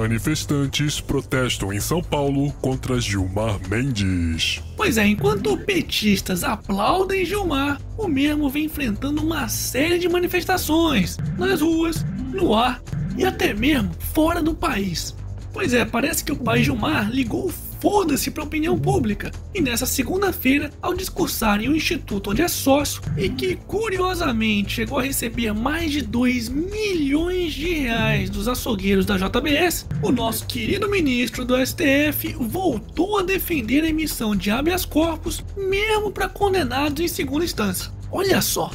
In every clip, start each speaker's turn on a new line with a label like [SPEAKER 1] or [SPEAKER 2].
[SPEAKER 1] Manifestantes protestam em São Paulo contra Gilmar Mendes.
[SPEAKER 2] Pois é, enquanto petistas aplaudem Gilmar, o mesmo vem enfrentando uma série de manifestações nas ruas, no ar e até mesmo fora do país. Pois é, parece que o pai Gilmar ligou foda-se para a opinião pública. E nessa segunda-feira, ao discursar em um instituto onde é sócio e que curiosamente chegou a receber mais de 2 milhões de reais dos açougueiros da JBS, o nosso querido ministro do STF voltou a defender a emissão de habeas corpus mesmo para condenados em segunda instância. Olha só.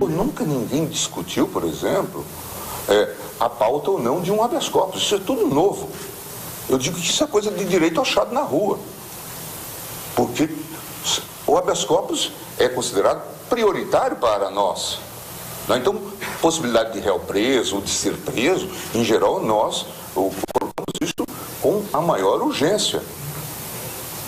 [SPEAKER 3] Nunca ninguém discutiu, por exemplo, é, a pauta ou não de um habeas corpus. Isso é tudo novo. Eu digo que isso é coisa de direito achado na rua. Porque o habeas corpus é considerado prioritário para nós. Então, possibilidade de réu preso ou de ser preso, em geral, nós colocamos isso com a maior urgência.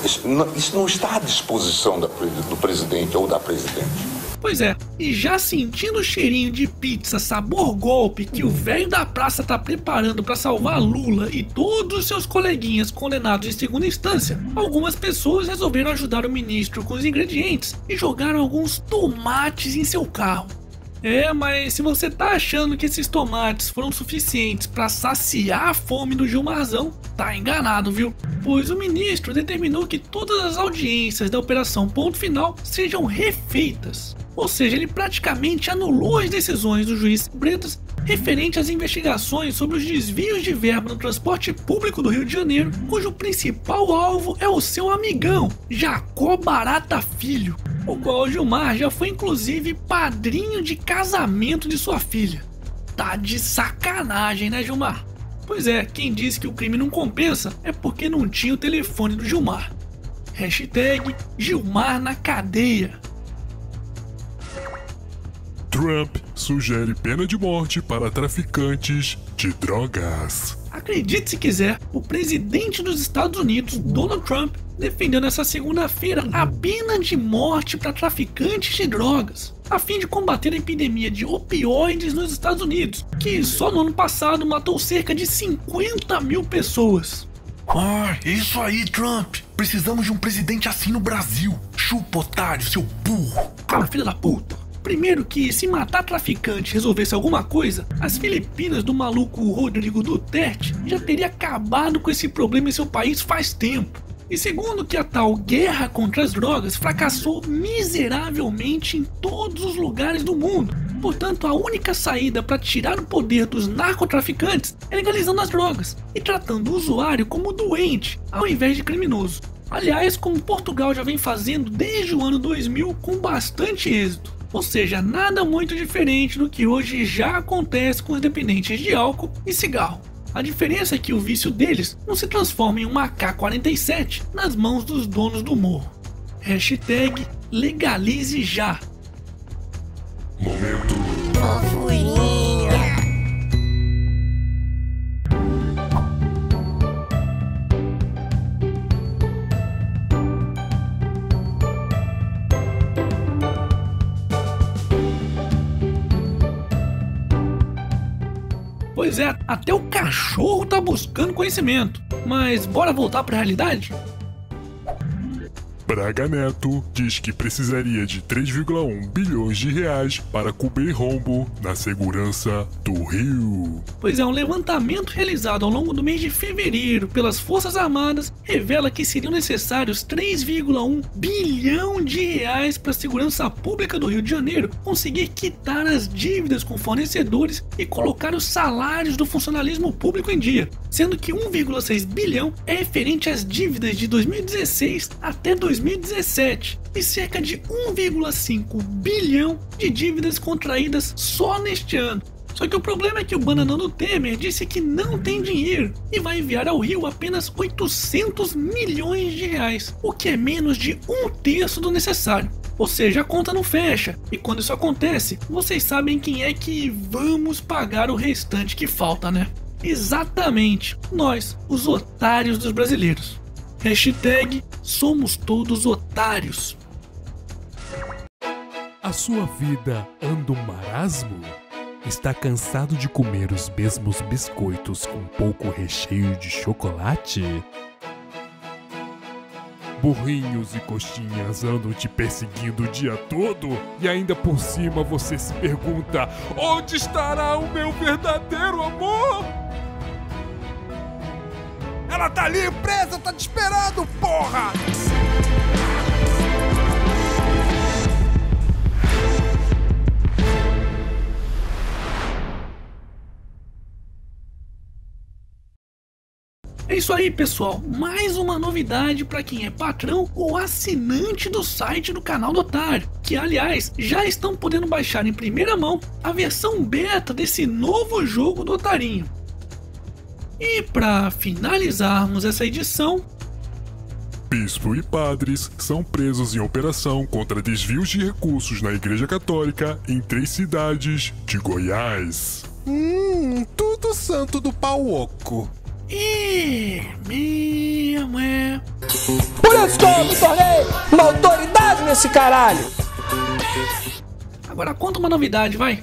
[SPEAKER 3] Isso não, está à disposição do presidente ou da presidente.
[SPEAKER 2] Pois é, e já sentindo o cheirinho de pizza sabor golpe que o velho da praça tá preparando para salvar Lula e todos os seus coleguinhas condenados em segunda instância, algumas pessoas resolveram ajudar o ministro com os ingredientes e jogaram alguns tomates em seu carro. É, mas se você tá achando que esses tomates foram suficientes para saciar a fome do Gilmarzão, tá enganado, viu? Pois o ministro determinou que todas as audiências da Operação Ponto Final sejam refeitas. Ou seja, ele praticamente anulou as decisões do juiz Bretas referente às investigações sobre os desvios de verba no transporte público do Rio de Janeiro, cujo principal alvo é o seu amigão, Jacó Barata Filho, o qual Gilmar já foi inclusive padrinho de casamento de sua filha. Tá de sacanagem, né, Gilmar? Pois é, quem disse que o crime não compensa é porque não tinha o telefone do Gilmar. Hashtag Gilmar na cadeia.
[SPEAKER 1] Trump sugere pena de morte para traficantes de drogas.
[SPEAKER 2] Acredite se quiser, o presidente dos Estados Unidos, Donald Trump, defendeu nessa segunda-feira a pena de morte para traficantes de drogas, a fim de combater a epidemia de opioides nos Estados Unidos, que só no ano passado matou cerca de 50 mil pessoas.
[SPEAKER 4] Ah, isso aí, Trump. Precisamos de um presidente assim no Brasil. Chupa, otário, seu burro.
[SPEAKER 2] Cala, filha da puta. Primeiro que se matar traficante resolvesse alguma coisa, as Filipinas do maluco Rodrigo Duterte já teria acabado com esse problema em seu país faz tempo. E segundo que a tal guerra contra as drogas fracassou miseravelmente em todos os lugares do mundo. Portanto, a única saída para tirar o poder dos narcotraficantes é legalizando as drogas e tratando o usuário como doente, ao invés de criminoso. Aliás, como Portugal já vem fazendo desde o ano 2000 com bastante êxito. Ou seja, nada muito diferente do que hoje já acontece com os dependentes de álcool e cigarro. A diferença é que o vício deles não se transforma em uma AK-47 nas mãos dos donos do morro. Hashtag legalize já.
[SPEAKER 1] Momento
[SPEAKER 2] Pois é, até o cachorro tá buscando conhecimento. Mas bora voltar para a realidade?
[SPEAKER 1] Braga Neto diz que precisaria de 3,1 bilhões de reais para cobrir rombo na segurança do Rio.
[SPEAKER 2] Pois é, um levantamento realizado ao longo do mês de fevereiro pelas Forças Armadas revela que seriam necessários 3,1 bilhão de reais para a segurança pública do Rio de Janeiro conseguir quitar as dívidas com fornecedores e colocar os salários do funcionalismo público em dia, sendo que 1,6 bilhão é referente às dívidas de 2016 até 2020. 2017 e cerca de 1,5 bilhão de dívidas contraídas só neste ano. Só que o problema é que o bananão Temer disse que não tem dinheiro e vai enviar ao Rio apenas 800 milhões de reais, o que é menos de um terço do necessário. Ou seja, a conta não fecha. E quando isso acontece, vocês sabem quem é que vamos pagar o restante que falta, né? Exatamente, nós, os otários dos brasileiros. Hashtag somos todos otários.
[SPEAKER 1] A sua vida anda um marasmo? Está cansado de comer os mesmos biscoitos com pouco recheio de chocolate? Burrinhos e coxinhas andam te perseguindo o dia todo e ainda por cima você se pergunta: onde estará o meu verdadeiro amor? Ela tá ali presa, tá te esperando, porra!
[SPEAKER 2] É isso aí, pessoal. Mais uma novidade para quem é patrão ou assinante do site do canal do Otário, que aliás já estão podendo baixar em primeira mão a versão beta desse novo jogo do Otarinho. E para finalizarmos essa edição,
[SPEAKER 1] Bispo e padres são presos em operação contra desvios de recursos na Igreja Católica em três cidades de Goiás.
[SPEAKER 5] Hum, tudo santo do pau oco.
[SPEAKER 2] é mesmo é.
[SPEAKER 6] Por isso que eu me tornei uma autoridade nesse caralho.
[SPEAKER 2] Agora conta uma novidade, vai.